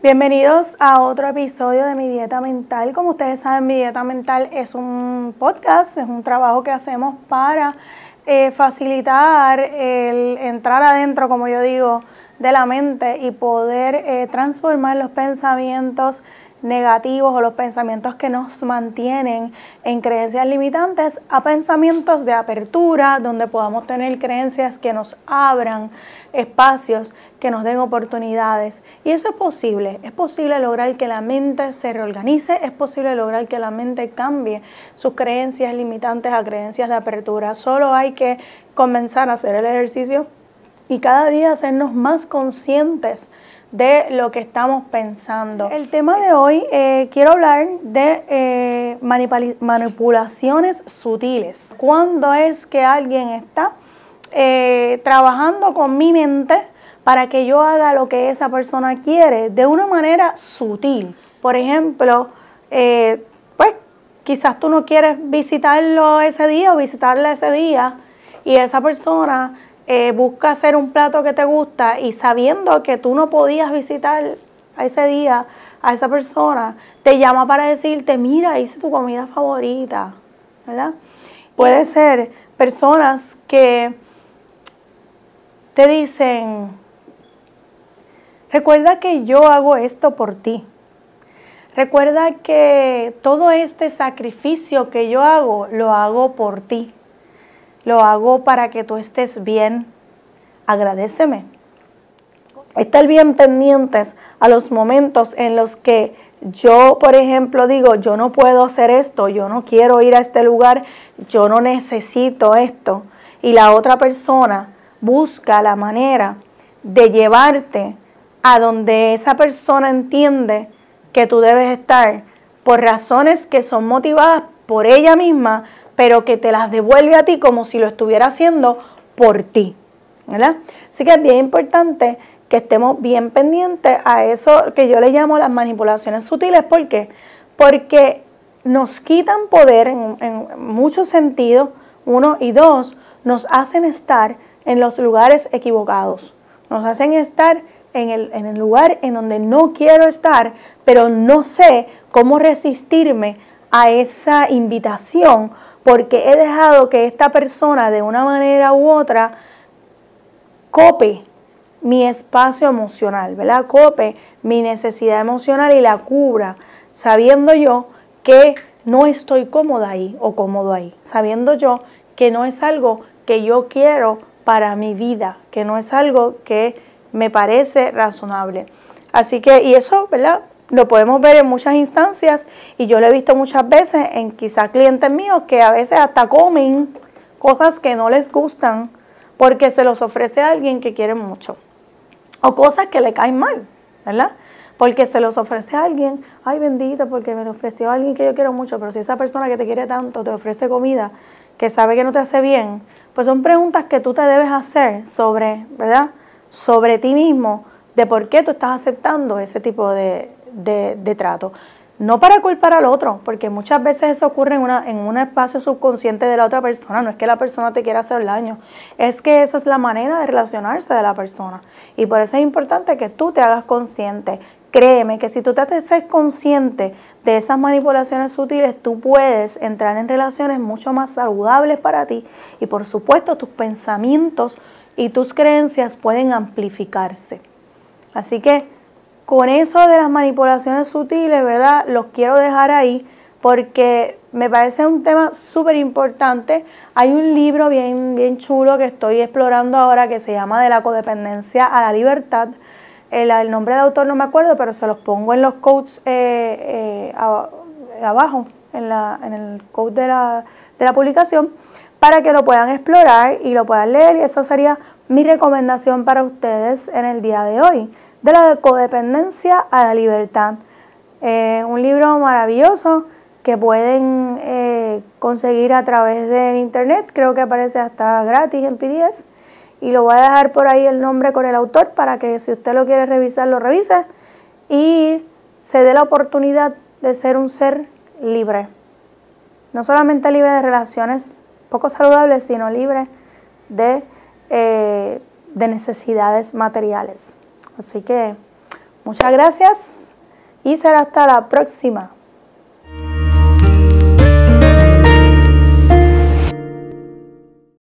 Bienvenidos a otro episodio de Mi Dieta Mental. Como ustedes saben, Mi Dieta Mental es un podcast, es un trabajo que hacemos para eh, facilitar el entrar adentro, como yo digo, de la mente y poder eh, transformar los pensamientos negativos o los pensamientos que nos mantienen en creencias limitantes a pensamientos de apertura, donde podamos tener creencias que nos abran espacios, que nos den oportunidades. Y eso es posible, es posible lograr que la mente se reorganice, es posible lograr que la mente cambie sus creencias limitantes a creencias de apertura. Solo hay que comenzar a hacer el ejercicio y cada día hacernos más conscientes de lo que estamos pensando. El tema de hoy eh, quiero hablar de eh, manipulaciones sutiles. ¿Cuándo es que alguien está eh, trabajando con mi mente para que yo haga lo que esa persona quiere de una manera sutil? Por ejemplo, pues quizás tú no quieres visitarlo ese día o visitarla ese día y esa persona eh, busca hacer un plato que te gusta y sabiendo que tú no podías visitar a ese día a esa persona, te llama para decirte, mira, hice tu comida favorita, ¿verdad? Puede ser personas que te dicen, recuerda que yo hago esto por ti. Recuerda que todo este sacrificio que yo hago, lo hago por ti lo hago para que tú estés bien. Agradeceme. Estar bien pendientes a los momentos en los que yo, por ejemplo, digo, yo no puedo hacer esto, yo no quiero ir a este lugar, yo no necesito esto. Y la otra persona busca la manera de llevarte a donde esa persona entiende que tú debes estar por razones que son motivadas por ella misma, pero que te las devuelve a ti como si lo estuviera haciendo por ti. ¿verdad? Así que es bien importante que estemos bien pendientes a eso que yo le llamo las manipulaciones sutiles. ¿Por qué? Porque nos quitan poder en, muchos sentidos, uno y dos, nos hacen estar en los lugares equivocados, nos hacen estar en el, en el lugar en donde no quiero estar, pero no sé cómo resistirme a esa invitación porque he dejado que esta persona de una manera u otra cope mi espacio emocional, ¿verdad? Cope mi necesidad emocional y la cubra, sabiendo yo que no estoy cómoda ahí o cómodo ahí, sabiendo yo que no es algo que yo quiero para mi vida, que no es algo que me parece razonable. Así que, y eso, ¿verdad? Lo podemos ver en muchas instancias y yo lo he visto muchas veces en quizás clientes míos que a veces hasta comen cosas que no les gustan porque se los ofrece alguien que quiere mucho o cosas que le caen mal, ¿verdad? Porque se los ofrece alguien, ay bendito, porque me lo ofreció alguien que yo quiero mucho, pero si esa persona que te quiere tanto te ofrece comida que sabe que no te hace bien, pues son preguntas que tú te debes hacer sobre, ¿verdad? Sobre ti mismo, de por qué tú estás aceptando ese tipo de, de, trato. No para culpar al otro, porque muchas veces eso ocurre en, una, en un espacio subconsciente de la otra persona. No es que la persona te quiera hacer daño, es que esa es la manera de relacionarse de la persona. Y por eso es importante que tú te hagas consciente. Créeme que si tú te haces consciente de esas manipulaciones sutiles, tú puedes entrar en relaciones mucho más saludables para ti y por supuesto tus pensamientos y tus creencias pueden amplificarse. Así que con eso de las manipulaciones sutiles, ¿verdad? Los quiero dejar ahí porque me parece un tema súper importante. Hay un libro bien, bien chulo que estoy explorando ahora que se llama De la codependencia a la libertad. El, nombre del autor no me acuerdo, pero se los pongo en los codes eh, eh, abajo, en, el code de la, de la publicación, para que lo puedan explorar y lo puedan leer. Y eso sería mi recomendación para ustedes en el día de hoy de la codependencia a la libertad. Eh, un libro maravilloso que pueden eh, conseguir a través del internet, creo que aparece hasta gratis en PDF y lo voy a dejar por ahí el nombre con el autor para que si usted lo quiere revisar, lo revise y se dé la oportunidad de ser un ser libre. No solamente libre de relaciones poco saludables, sino libre de, eh, de necesidades materiales. Así que Muchas gracias y será hasta la próxima.